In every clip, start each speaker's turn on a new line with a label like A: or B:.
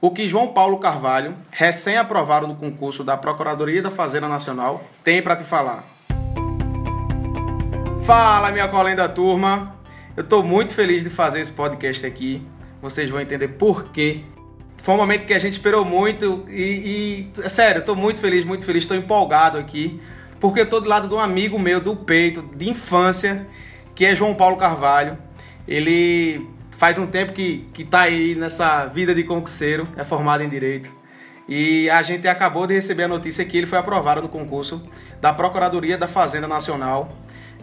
A: o que João Paulo Carvalho, recém-aprovado no concurso da Procuradoria da Fazenda Nacional, tem para te falar. Fala, minha colega da turma! Eu estou muito feliz de fazer esse podcast aqui. Vocês vão entender por quê. Foi um momento que a gente esperou muito e, e é sério, estou muito feliz, muito feliz, estou empolgado aqui, porque estou do lado de um amigo meu do peito, de infância, que é João Paulo Carvalho. Ele faz um tempo que, que tá aí nessa vida de concurseiro, é formado em Direito. E a gente acabou de receber a notícia que ele foi aprovado no concurso da Procuradoria da Fazenda Nacional.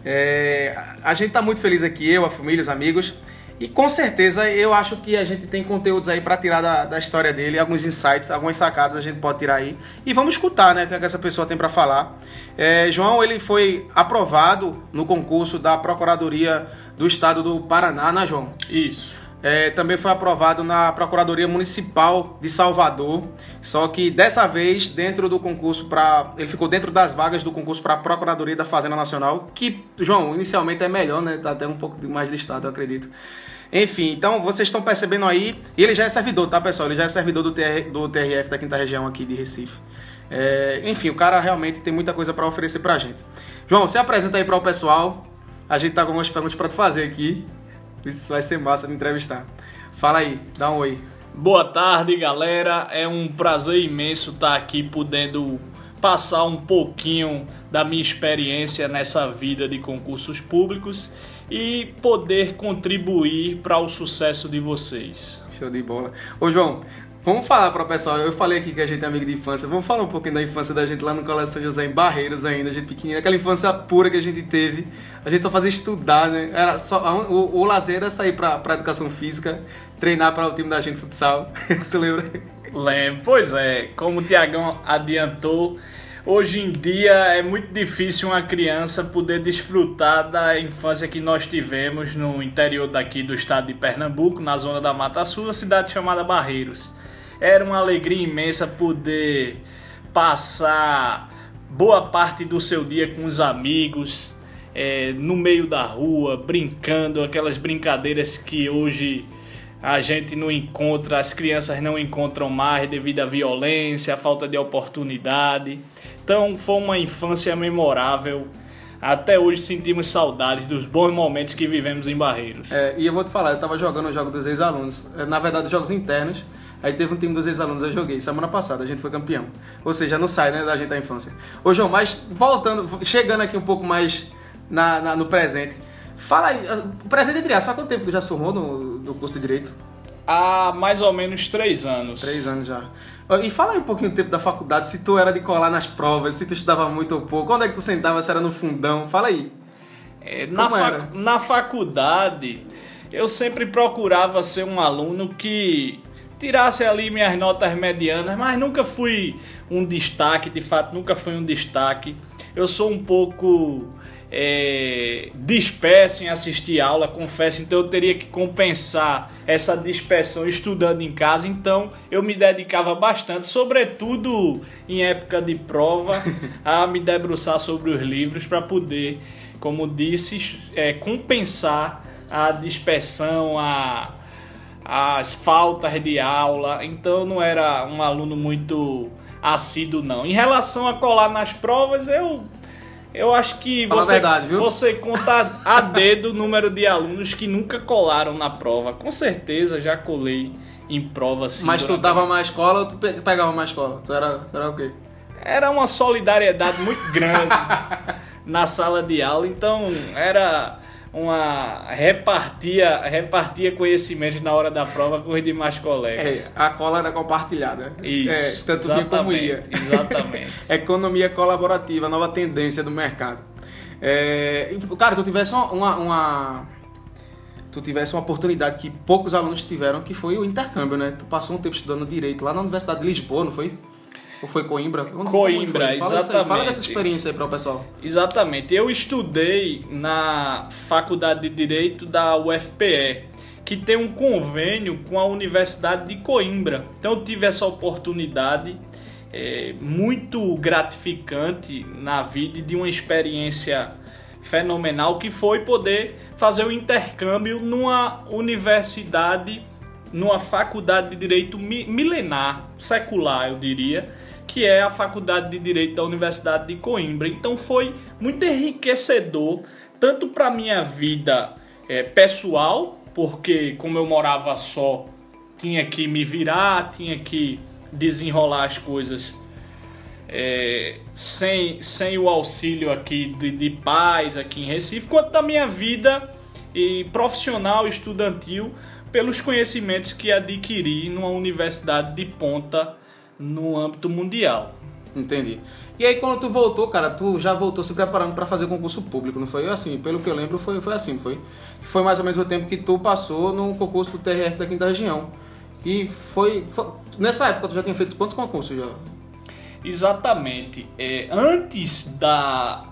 A: É, a gente está muito feliz aqui, eu, a família, os amigos. E com certeza eu acho que a gente tem conteúdos aí para tirar da, da, história dele, alguns insights, algumas sacadas a gente pode tirar aí. E vamos escutar, né, o que, é que essa pessoa tem para falar. É, João, ele foi aprovado no concurso da Procuradoria do Estado do Paraná, né, João?
B: Isso.
A: É, também foi aprovado na Procuradoria Municipal de Salvador, só que dessa vez dentro do concurso para ele ficou dentro das vagas do concurso para a Procuradoria da Fazenda Nacional, que João inicialmente é melhor, né? Tá até um pouco mais listado, eu acredito. Enfim, então vocês estão percebendo aí, e ele já é servidor, tá pessoal? Ele já é servidor do, TR, do TRF da quinta região aqui de Recife. É, enfim, o cara realmente tem muita coisa para oferecer pra gente. João, se apresenta aí para o pessoal. A gente tá com algumas perguntas para te fazer aqui. Isso vai ser massa de entrevistar. Fala aí, dá um oi.
B: Boa tarde, galera. É um prazer imenso estar aqui podendo passar um pouquinho da minha experiência nessa vida de concursos públicos e poder contribuir para o sucesso de vocês.
A: Show de bola. Ô João, Vamos falar para o pessoal, eu falei aqui que a gente é amigo de infância, vamos falar um pouquinho da infância da gente lá no Colégio São José, em Barreiros ainda, a gente pequenininha, aquela infância pura que a gente teve, a gente só fazia estudar, né? Era só, o, o lazer era sair para pra educação física, treinar para o time da gente futsal, tu lembra?
B: Lembro, pois é, como o Tiagão adiantou, hoje em dia é muito difícil uma criança poder desfrutar da infância que nós tivemos no interior daqui do estado de Pernambuco, na zona da Mata Sul, cidade chamada Barreiros. Era uma alegria imensa poder passar boa parte do seu dia com os amigos, é, no meio da rua, brincando, aquelas brincadeiras que hoje a gente não encontra, as crianças não encontram mais devido à violência, à falta de oportunidade. Então foi uma infância memorável. Até hoje sentimos saudades dos bons momentos que vivemos em Barreiros.
A: É, e eu vou te falar, eu estava jogando o jogo dos ex-alunos, é, na verdade jogos internos, Aí teve um time dos ex-alunos, eu joguei. Semana passada a gente foi campeão. Ou seja, não sai, né, da gente da infância. Ô, João, mas voltando, chegando aqui um pouco mais na, na no presente. Fala aí, o presente entre aspas, faz quanto tempo tu já se formou no, no curso de Direito?
B: Há mais ou menos três anos.
A: Três anos já. E fala aí um pouquinho do tempo da faculdade, se tu era de colar nas provas, se tu estudava muito ou pouco, onde é que tu sentava, se era no fundão, fala aí.
B: É, na, fac... na faculdade, eu sempre procurava ser um aluno que tirasse ali minhas notas medianas, mas nunca fui um destaque, de fato, nunca fui um destaque. Eu sou um pouco é, disperso em assistir aula, confesso, então eu teria que compensar essa dispersão estudando em casa, então eu me dedicava bastante, sobretudo em época de prova, a me debruçar sobre os livros para poder, como disse, é, compensar a dispersão, a as faltas de aula, então não era um aluno muito assíduo não. Em relação a colar nas provas, eu eu acho que você,
A: verdade,
B: você conta a dedo o número de alunos que nunca colaram na prova. Com certeza já colei em prova assim.
A: Mas tu dava mais cola ou tu pegava mais cola? Tu era, tu era o quê?
B: Era uma solidariedade muito grande na sala de aula, então era uma repartia, repartia conhecimento na hora da prova com os demais colegas.
A: É, a cola era compartilhada.
B: Isso.
A: É, tanto vinha como ia.
B: Exatamente.
A: Economia colaborativa, nova tendência do mercado. É, cara, tu tivesse uma, uma, uma, tu tivesse uma oportunidade que poucos alunos tiveram, que foi o intercâmbio, né? Tu passou um tempo estudando direito lá na Universidade de Lisboa, não foi? Ou foi Coimbra?
B: Onde Coimbra, foi? Fala exatamente.
A: fala dessa experiência aí para o pessoal.
B: Exatamente. Eu estudei na Faculdade de Direito da UFPE, que tem um convênio com a Universidade de Coimbra. Então eu tive essa oportunidade é, muito gratificante na vida de uma experiência fenomenal que foi poder fazer o intercâmbio numa universidade numa faculdade de direito milenar, secular, eu diria, que é a Faculdade de Direito da Universidade de Coimbra. Então foi muito enriquecedor, tanto para minha vida é, pessoal, porque como eu morava só, tinha que me virar, tinha que desenrolar as coisas é, sem, sem o auxílio aqui de, de pais aqui em Recife, quanto da minha vida e profissional estudantil pelos conhecimentos que adquiri numa universidade de ponta no âmbito mundial.
A: Entendi. E aí quando tu voltou, cara, tu já voltou se preparando para fazer concurso público, não foi assim? Pelo que eu lembro, foi, foi assim, foi. Foi mais ou menos o tempo que tu passou no concurso do TRF da quinta região. E foi, foi nessa época tu já tinha feito quantos concursos já?
B: Exatamente. É, antes da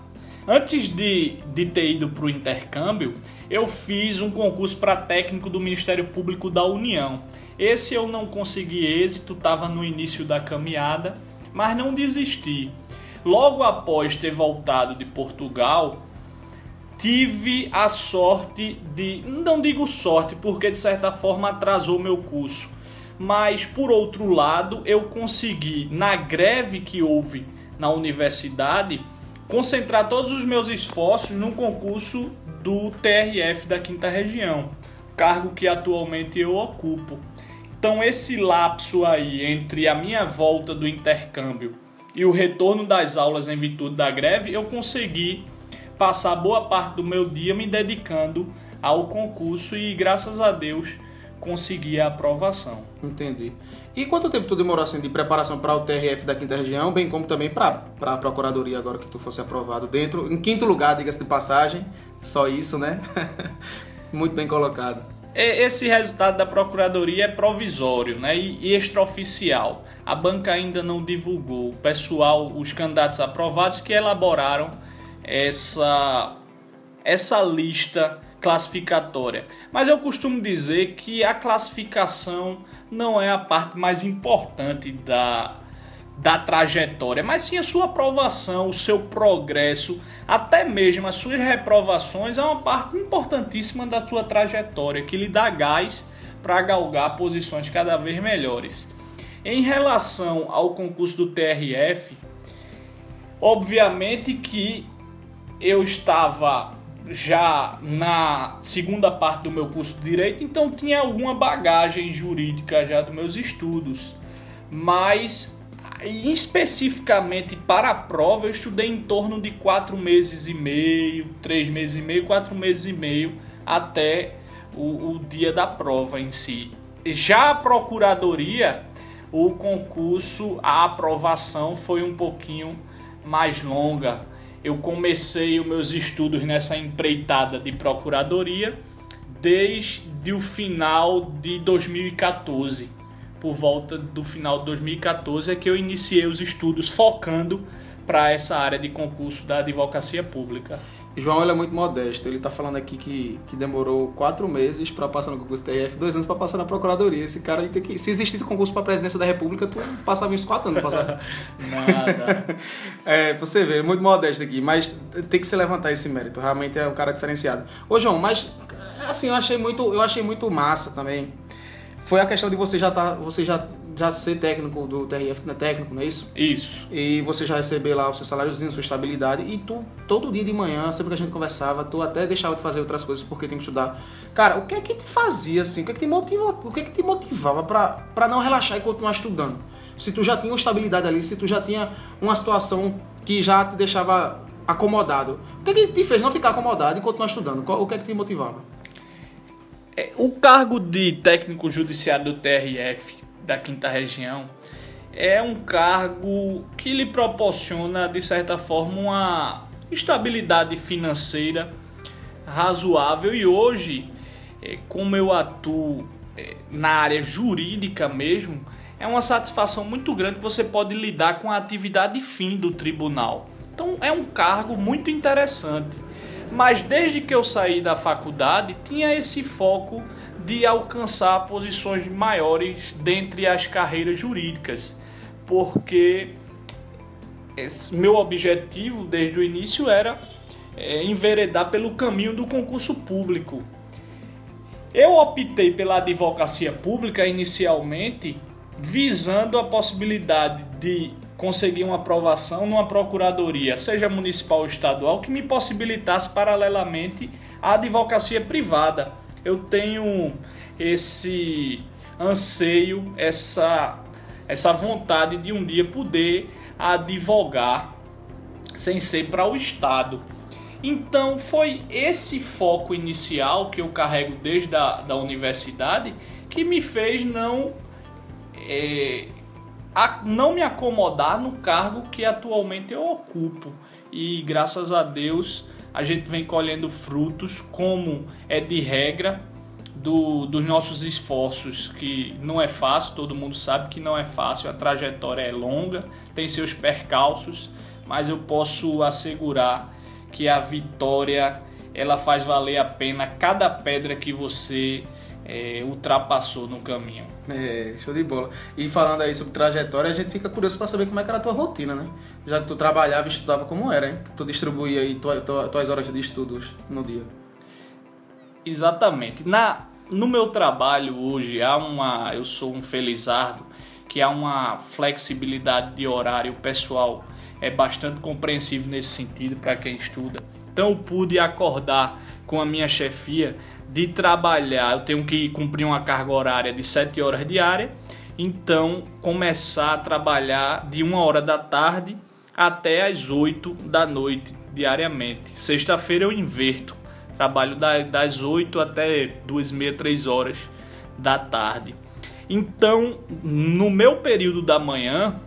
B: antes de, de ter ido para o intercâmbio, eu fiz um concurso para técnico do Ministério Público da União. Esse eu não consegui êxito, estava no início da caminhada, mas não desisti. Logo após ter voltado de Portugal, tive a sorte de, não digo sorte, porque de certa forma atrasou meu curso, mas por outro lado, eu consegui na greve que houve na universidade concentrar todos os meus esforços no concurso do TRF da Quinta Região, cargo que atualmente eu ocupo. Então esse lapso aí entre a minha volta do intercâmbio e o retorno das aulas em virtude da greve, eu consegui passar boa parte do meu dia me dedicando ao concurso e graças a Deus consegui a aprovação.
A: Entendi. E quanto tempo tu demorou assim de preparação para o TRF da quinta região, bem como também para a procuradoria agora que tu fosse aprovado dentro, em quinto lugar, diga-se de passagem, só isso, né? Muito bem colocado.
B: Esse resultado da Procuradoria é provisório né, e extraoficial. A banca ainda não divulgou. O pessoal, os candidatos aprovados que elaboraram essa, essa lista classificatória. Mas eu costumo dizer que a classificação não é a parte mais importante da, da trajetória, mas sim a sua aprovação, o seu progresso, até mesmo as suas reprovações é uma parte importantíssima da sua trajetória que lhe dá gás para galgar posições cada vez melhores. Em relação ao concurso do TRF, obviamente que eu estava já na segunda parte do meu curso de direito, então tinha alguma bagagem jurídica já dos meus estudos, mas especificamente para a prova, eu estudei em torno de quatro meses e meio, três meses e meio, quatro meses e meio até o, o dia da prova em si. Já a procuradoria, o concurso, a aprovação foi um pouquinho mais longa. Eu comecei os meus estudos nessa empreitada de procuradoria desde o final de 2014 por volta do final de 2014 é que eu iniciei os estudos focando para essa área de concurso da advocacia pública.
A: João ele é muito modesto. Ele está falando aqui que, que demorou quatro meses para passar no concurso TRF, dois anos para passar na procuradoria. Esse cara ele tem que, se existisse concurso para presidência da República, tu passava uns quatro anos passava.
B: Nada.
A: é, você vê, muito modesto aqui, mas tem que se levantar esse mérito. Realmente é um cara diferenciado. Ô João, mas assim eu achei muito, eu achei muito massa também foi a questão de você já tá, você já já ser técnico do TRF, né? Técnico, não é isso?
B: Isso.
A: E você já receber lá o seu saláriozinho, sua estabilidade. E tu, todo dia de manhã, sempre que a gente conversava, tu até deixava de fazer outras coisas porque tem que estudar. Cara, o que é que te fazia assim? O que é que te, motiva, o que é que te motivava para não relaxar e continuar estudando? Se tu já tinha uma estabilidade ali, se tu já tinha uma situação que já te deixava acomodado. O que é que te fez não ficar acomodado e continuar estudando? O que é que te motivava?
B: É, o cargo de técnico judiciário do TRF da quinta região é um cargo que lhe proporciona, de certa forma, uma estabilidade financeira razoável e hoje, é, como eu atuo é, na área jurídica mesmo, é uma satisfação muito grande que você pode lidar com a atividade fim do tribunal. Então é um cargo muito interessante mas desde que eu saí da faculdade tinha esse foco de alcançar posições maiores dentre as carreiras jurídicas, porque meu objetivo desde o início era é, enveredar pelo caminho do concurso público. Eu optei pela advocacia pública inicialmente, visando a possibilidade de conseguir uma aprovação numa procuradoria, seja municipal ou estadual, que me possibilitasse paralelamente a advocacia privada. Eu tenho esse anseio, essa, essa vontade de um dia poder advogar sem ser para o Estado. Então foi esse foco inicial que eu carrego desde a da universidade que me fez não é, a, não me acomodar no cargo que atualmente eu ocupo. E graças a Deus a gente vem colhendo frutos, como é de regra do, dos nossos esforços, que não é fácil, todo mundo sabe que não é fácil, a trajetória é longa, tem seus percalços, mas eu posso assegurar que a vitória ela faz valer a pena cada pedra que você é, ultrapassou no caminho.
A: É, show de bola. E falando aí sobre trajetória, a gente fica curioso para saber como é que era a tua rotina, né? Já que tu trabalhava e estudava, como era, hein? Tu distribuía aí tuas, tuas horas de estudos no dia.
B: Exatamente. Na, no meu trabalho hoje, há uma, eu sou um felizardo, que há uma flexibilidade de horário pessoal é bastante compreensivo nesse sentido para quem estuda. Então eu pude acordar com a minha chefia de trabalhar, eu tenho que cumprir uma carga horária de 7 horas diária, então começar a trabalhar de 1 hora da tarde até as 8 da noite diariamente. Sexta-feira eu inverto, trabalho das 8 até 2, meia, 3 horas da tarde. Então, no meu período da manhã,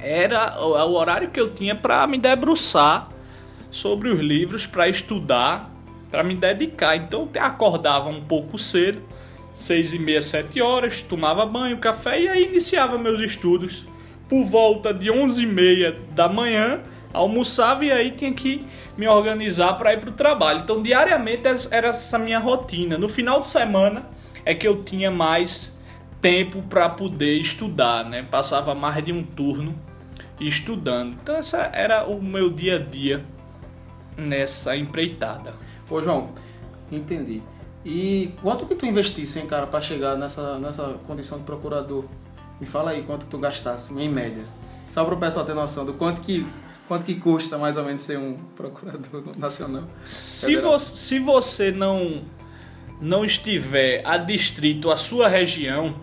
B: era o horário que eu tinha para me debruçar sobre os livros, para estudar, para me dedicar. Então eu acordava um pouco cedo, seis e meia, sete horas, tomava banho, café e aí iniciava meus estudos. Por volta de onze e meia da manhã, almoçava e aí tinha que me organizar para ir para o trabalho. Então diariamente era essa minha rotina. No final de semana é que eu tinha mais tempo para poder estudar, né? Passava mais de um turno estudando. Então essa era o meu dia a dia nessa empreitada.
A: Ô João, entendi. E quanto que tu investisse, hein, cara, para chegar nessa, nessa condição de procurador? Me fala aí quanto tu gastasse, em média. Só para o pessoal ter noção do quanto que, quanto que custa mais ou menos ser um procurador nacional.
B: Se, vo se você não, não estiver adstrito à sua região,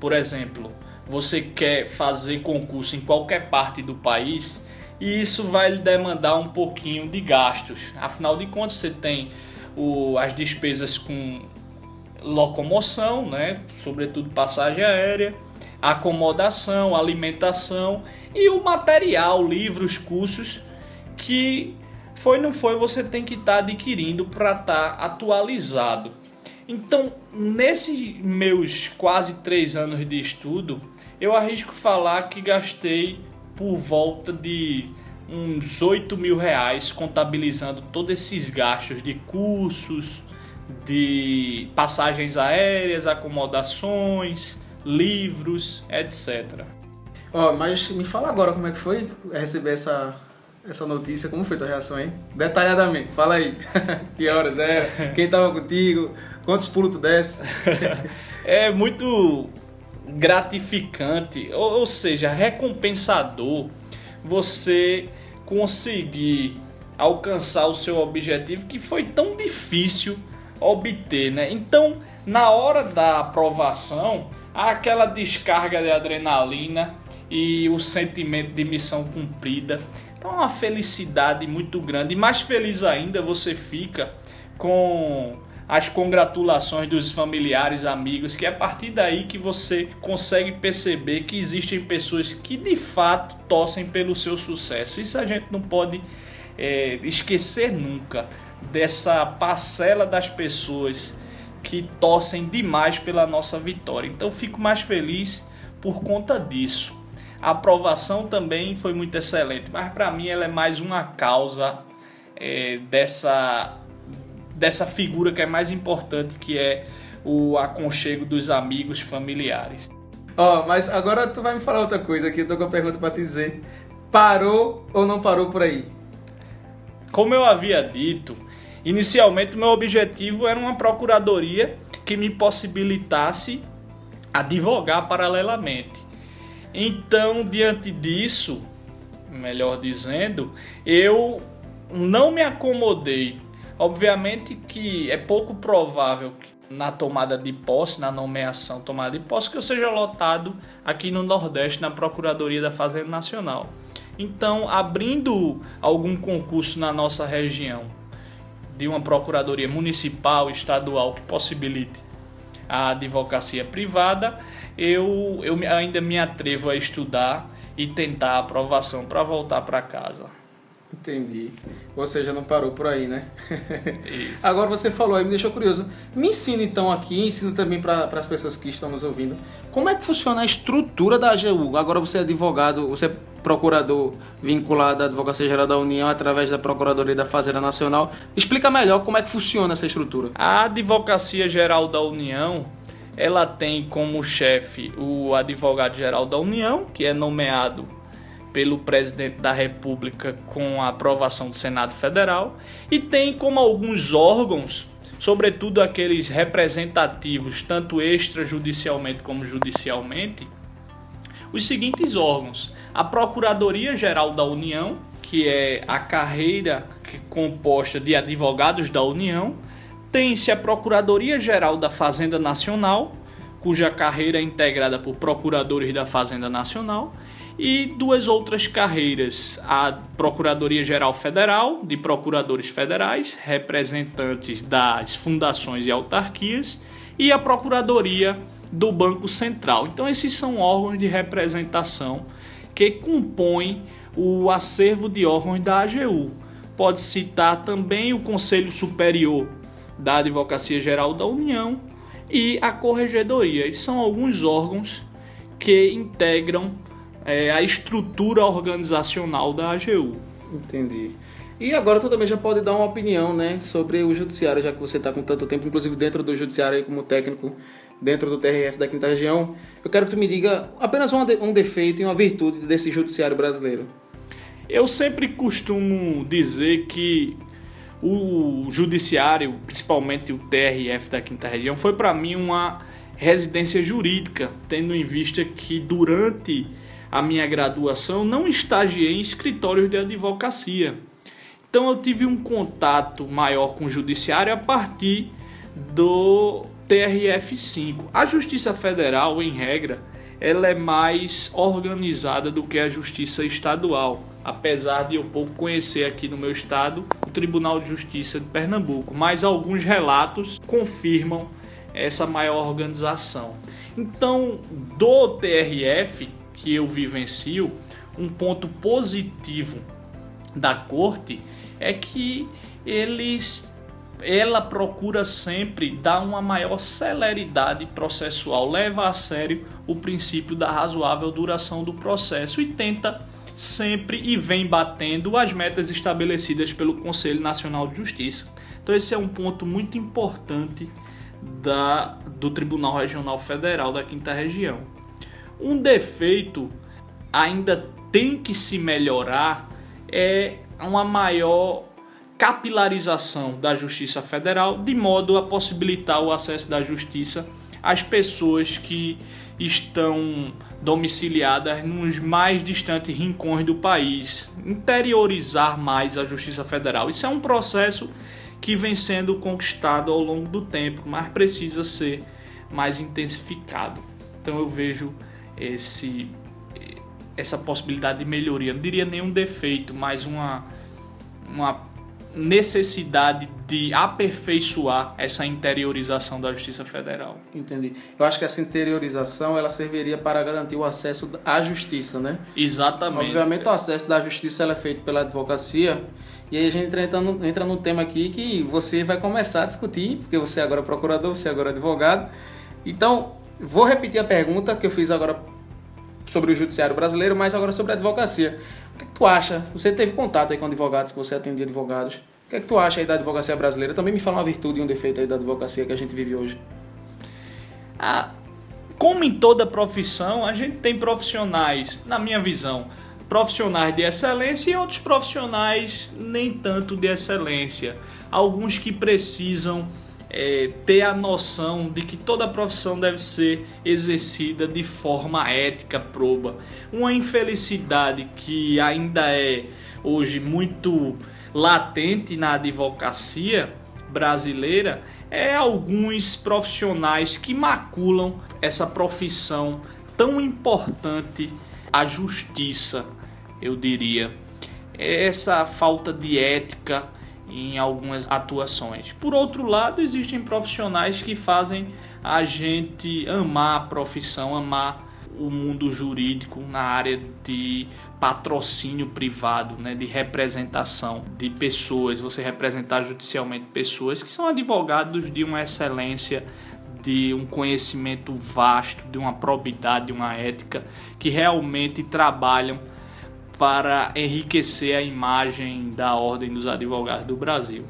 B: por exemplo, você quer fazer concurso em qualquer parte do país e isso vai lhe demandar um pouquinho de gastos. Afinal de contas, você tem o, as despesas com locomoção, né? sobretudo passagem aérea, acomodação, alimentação e o material, livros, cursos que foi não foi você tem que estar tá adquirindo para estar tá atualizado. Então, nesses meus quase três anos de estudo, eu arrisco falar que gastei por volta de uns 8 mil reais contabilizando todos esses gastos de cursos, de passagens aéreas, acomodações, livros, etc.
A: Ó, oh, mas me fala agora como é que foi receber essa, essa notícia, como foi tua reação, hein? Detalhadamente, fala aí. que horas é? Quem tava contigo? Quantos pulos tu desce?
B: é muito gratificante, ou, ou seja, recompensador você conseguir alcançar o seu objetivo que foi tão difícil obter, né? Então, na hora da aprovação, há aquela descarga de adrenalina e o sentimento de missão cumprida. Então, é uma felicidade muito grande. E mais feliz ainda você fica com as congratulações dos familiares, amigos, que é a partir daí que você consegue perceber que existem pessoas que de fato torcem pelo seu sucesso. Isso a gente não pode é, esquecer nunca dessa parcela das pessoas que torcem demais pela nossa vitória. Então fico mais feliz por conta disso. A aprovação também foi muito excelente, mas para mim ela é mais uma causa é, dessa dessa figura que é mais importante, que é o aconchego dos amigos familiares.
A: Ó, oh, mas agora tu vai me falar outra coisa aqui, eu tô com uma pergunta para te dizer. Parou ou não parou por aí?
B: Como eu havia dito, inicialmente meu objetivo era uma procuradoria que me possibilitasse advogar paralelamente. Então, diante disso, melhor dizendo, eu não me acomodei. Obviamente que é pouco provável que na tomada de posse, na nomeação tomada de posse, que eu seja lotado aqui no Nordeste, na Procuradoria da Fazenda Nacional. Então, abrindo algum concurso na nossa região, de uma procuradoria municipal, estadual, que possibilite a advocacia privada, eu, eu ainda me atrevo a estudar e tentar a aprovação para voltar para casa.
A: Entendi. Ou seja, não parou por aí, né? Isso. Agora você falou aí, me deixou curioso. Me ensina então aqui, ensina também para as pessoas que estão nos ouvindo, como é que funciona a estrutura da AGU? Agora você é advogado, você é procurador vinculado à Advocacia Geral da União através da Procuradoria da Fazenda Nacional. Explica melhor como é que funciona essa estrutura.
B: A Advocacia Geral da União, ela tem como chefe o advogado geral da União, que é nomeado pelo presidente da República com a aprovação do Senado Federal e tem como alguns órgãos, sobretudo aqueles representativos, tanto extrajudicialmente como judicialmente, os seguintes órgãos: a Procuradoria Geral da União, que é a carreira composta de advogados da União, tem-se a Procuradoria Geral da Fazenda Nacional, cuja carreira é integrada por procuradores da Fazenda Nacional, e duas outras carreiras: a Procuradoria Geral Federal, de procuradores federais, representantes das fundações e autarquias, e a Procuradoria do Banco Central. Então, esses são órgãos de representação que compõem o acervo de órgãos da AGU. Pode citar também o Conselho Superior da Advocacia Geral da União e a Corregedoria. Esses são alguns órgãos que integram é, a estrutura organizacional da AGU.
A: Entendi. E agora tu também já pode dar uma opinião, né, sobre o judiciário, já que você está com tanto tempo, inclusive dentro do judiciário aí como técnico dentro do TRF da Quinta Região. Eu quero que tu me diga apenas um defeito e uma virtude desse judiciário brasileiro.
B: Eu sempre costumo dizer que o judiciário, principalmente o TRF da Quinta Região, foi para mim uma residência jurídica, tendo em vista que durante a minha graduação não estagiei em escritórios de advocacia. Então eu tive um contato maior com o judiciário a partir do TRF5. A Justiça Federal, em regra, ela é mais organizada do que a Justiça Estadual, apesar de eu pouco conhecer aqui no meu estado o Tribunal de Justiça de Pernambuco, mas alguns relatos confirmam essa maior organização. Então, do TRF que eu vivencio, um ponto positivo da corte é que eles ela procura sempre dar uma maior celeridade processual, leva a sério o princípio da razoável duração do processo e tenta sempre e vem batendo as metas estabelecidas pelo Conselho Nacional de Justiça. Então esse é um ponto muito importante da, do Tribunal Regional Federal da Quinta Região. Um defeito ainda tem que se melhorar é uma maior capilarização da Justiça Federal, de modo a possibilitar o acesso da justiça às pessoas que estão domiciliadas nos mais distantes rincões do país, interiorizar mais a Justiça Federal. Isso é um processo que vem sendo conquistado ao longo do tempo, mas precisa ser mais intensificado. Então eu vejo esse essa possibilidade de melhoria, não diria nenhum defeito, mas uma uma necessidade de aperfeiçoar essa interiorização da Justiça Federal.
A: Entendi. Eu acho que essa interiorização ela serviria para garantir o acesso à justiça, né?
B: Exatamente.
A: Obviamente o acesso da justiça é feito pela advocacia e aí a gente entra, no, entra num tema aqui que você vai começar a discutir, porque você agora é procurador, você agora é advogado. Então, vou repetir a pergunta que eu fiz agora sobre o judiciário brasileiro, mas agora sobre a advocacia. O que, é que tu acha? Você teve contato aí com advogados, que você atendia advogados. O que é que tu acha aí da advocacia brasileira? Também me fala uma virtude e um defeito aí da advocacia que a gente vive hoje.
B: Ah, como em toda profissão, a gente tem profissionais, na minha visão, profissionais de excelência e outros profissionais nem tanto de excelência. Alguns que precisam é, ter a noção de que toda profissão deve ser exercida de forma ética, proba. Uma infelicidade que ainda é hoje muito latente na advocacia brasileira é alguns profissionais que maculam essa profissão tão importante, a justiça, eu diria. Essa falta de ética em algumas atuações. Por outro lado, existem profissionais que fazem a gente amar a profissão, amar o mundo jurídico na área de patrocínio privado, né, de representação de pessoas, você representar judicialmente pessoas que são advogados de uma excelência, de um conhecimento vasto, de uma probidade, de uma ética, que realmente trabalham para enriquecer a imagem da Ordem dos Advogados do Brasil.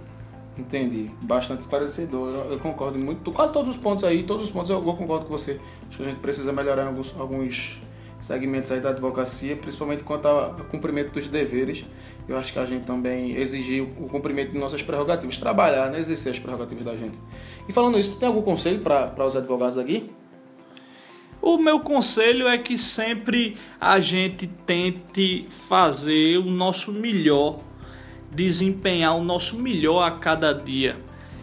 A: Entendi. Bastante esclarecedor. Eu, concordo muito. Quase todos os pontos aí, todos os pontos eu concordo com você. Acho que a gente precisa melhorar alguns, alguns segmentos aí da advocacia, principalmente quanto ao cumprimento dos deveres. Eu acho que a gente também exigir o cumprimento de nossas prerrogativas, trabalhar, né, exercer as prerrogativas da gente. E falando isso, tem algum conselho para os advogados aqui?
B: O meu conselho é que sempre a gente tente fazer o nosso melhor, desempenhar o nosso melhor a cada dia.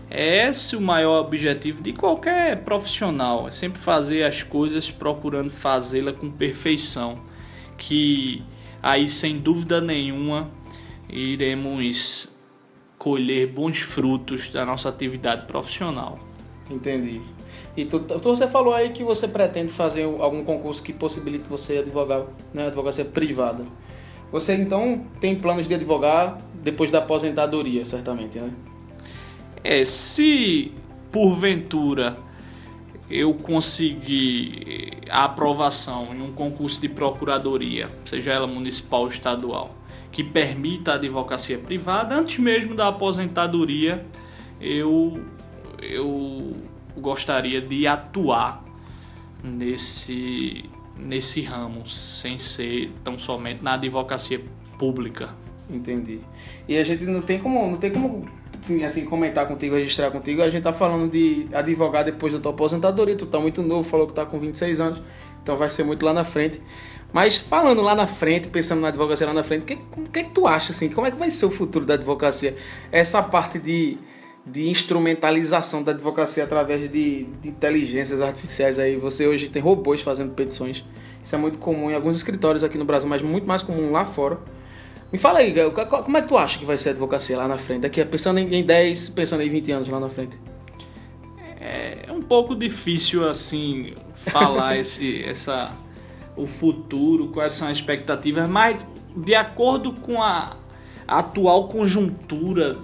B: É esse o maior objetivo de qualquer profissional, é sempre fazer as coisas procurando fazê-la com perfeição, que aí sem dúvida nenhuma iremos colher bons frutos da nossa atividade profissional.
A: Entendi. E tu, tu, você falou aí que você pretende fazer algum concurso que possibilite você advogar, né, advocacia privada. Você então tem planos de advogar depois da aposentadoria, certamente, né?
B: É, se porventura eu conseguir a aprovação em um concurso de procuradoria, seja ela municipal ou estadual, que permita a advocacia privada, antes mesmo da aposentadoria, eu, eu gostaria de atuar nesse, nesse ramo, sem ser tão somente na advocacia pública.
A: Entendi. E a gente não tem como, não tem como assim, comentar contigo, registrar contigo. A gente tá falando de advogar depois da tua aposentadoria. Tu tá muito novo, falou que tá com 26 anos, então vai ser muito lá na frente. Mas falando lá na frente, pensando na advocacia lá na frente, o que, que, que tu acha assim? Como é que vai ser o futuro da advocacia? Essa parte de de instrumentalização da advocacia através de, de, inteligências artificiais aí. Você hoje tem robôs fazendo petições. Isso é muito comum em alguns escritórios aqui no Brasil, mas muito mais comum lá fora. Me fala aí, como é que tu acha que vai ser a advocacia lá na frente? Daqui, pensando em 10, pensando em 20 anos lá na frente.
B: É um pouco difícil assim falar esse, essa, o futuro, quais são as expectativas, mas de acordo com a atual conjuntura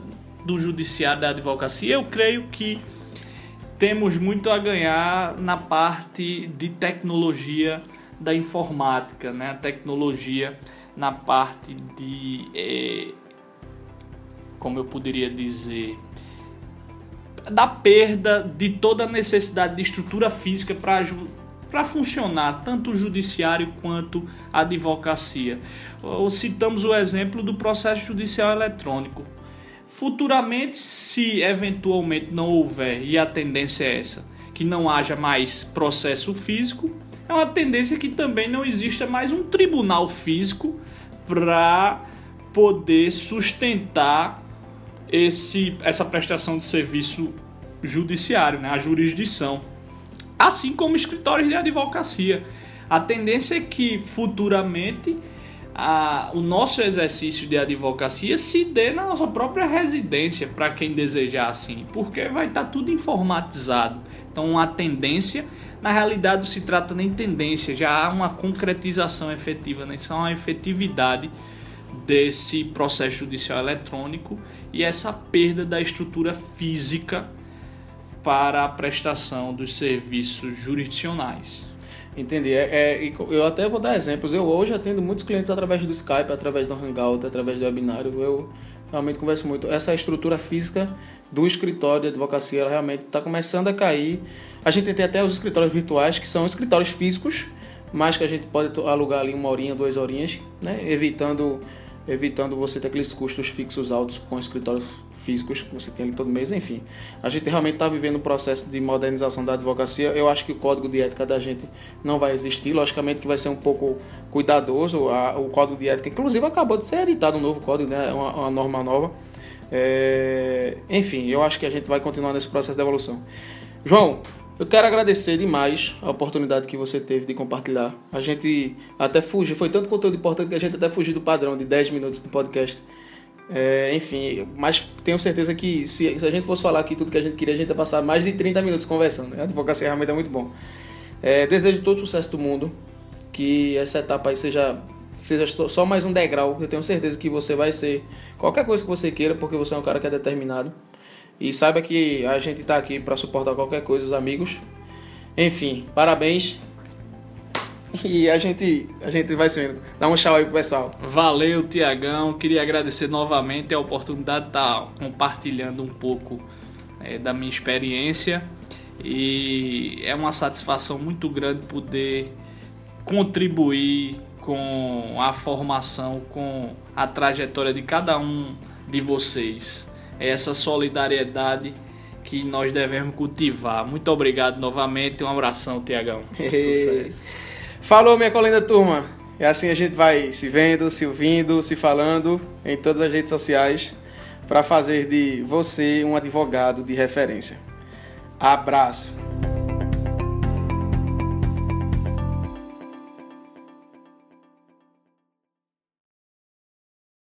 B: do judiciário da advocacia, eu creio que temos muito a ganhar na parte de tecnologia da informática, né? A tecnologia na parte de, é, como eu poderia dizer, da perda de toda a necessidade de estrutura física para para funcionar tanto o judiciário quanto a advocacia. Citamos o exemplo do processo judicial eletrônico. Futuramente, se eventualmente não houver, e a tendência é essa, que não haja mais processo físico, é uma tendência que também não exista mais um tribunal físico para poder sustentar esse, essa prestação de serviço judiciário, né, a jurisdição. Assim como escritórios de advocacia. A tendência é que futuramente a, o nosso exercício de advocacia se dê na nossa própria residência, para quem desejar assim, porque vai estar tá tudo informatizado. Então, a tendência, na realidade, se trata nem tendência, já há uma concretização efetiva, né? Isso é uma efetividade desse processo judicial eletrônico e essa perda da estrutura física para a prestação dos serviços jurisdicionais.
A: Entendi. É, é, eu até vou dar exemplos. Eu hoje atendo muitos clientes através do Skype, através do Hangout, através do webinário. Eu realmente converso muito. Essa estrutura física do escritório de advocacia ela realmente está começando a cair. A gente tem até os escritórios virtuais, que são escritórios físicos, mas que a gente pode alugar ali uma horinha, duas horinhas, né? evitando evitando você ter aqueles custos fixos altos com escritórios físicos que você tem ali todo mês, enfim. A gente realmente está vivendo um processo de modernização da advocacia. Eu acho que o código de ética da gente não vai existir, logicamente que vai ser um pouco cuidadoso a, o código de ética. Inclusive acabou de ser editado um novo código, né? uma, uma norma nova. É... Enfim, eu acho que a gente vai continuar nesse processo de evolução. João, eu quero agradecer demais a oportunidade que você teve de compartilhar. A gente até fugiu, foi tanto conteúdo importante que a gente até fugiu do padrão de 10 minutos de podcast. É, enfim, mas tenho certeza que se, se, a gente fosse falar aqui tudo que a gente queria, a gente ia passar mais de 30 minutos conversando. A advocacia realmente é muito bom. É, desejo todo o sucesso do mundo, que essa etapa aí seja, seja só mais um degrau. Eu tenho certeza que você vai ser qualquer coisa que você queira, porque você é um cara que é determinado. E saiba que a gente está aqui para suportar qualquer coisa, os amigos. Enfim, parabéns. E a gente, a gente vai sendo. Dá um tchau aí pro pessoal.
B: Valeu, Tiagão. Queria agradecer novamente a oportunidade de estar tá compartilhando um pouco é, da minha experiência. E é uma satisfação muito grande poder contribuir com a formação, com a trajetória de cada um de vocês essa solidariedade que nós devemos cultivar. Muito obrigado novamente, um abração, Tiagão.
A: Falou, minha colina turma. É assim a gente vai se vendo, se ouvindo, se falando em todas as redes sociais para fazer de você um advogado de referência. Abraço.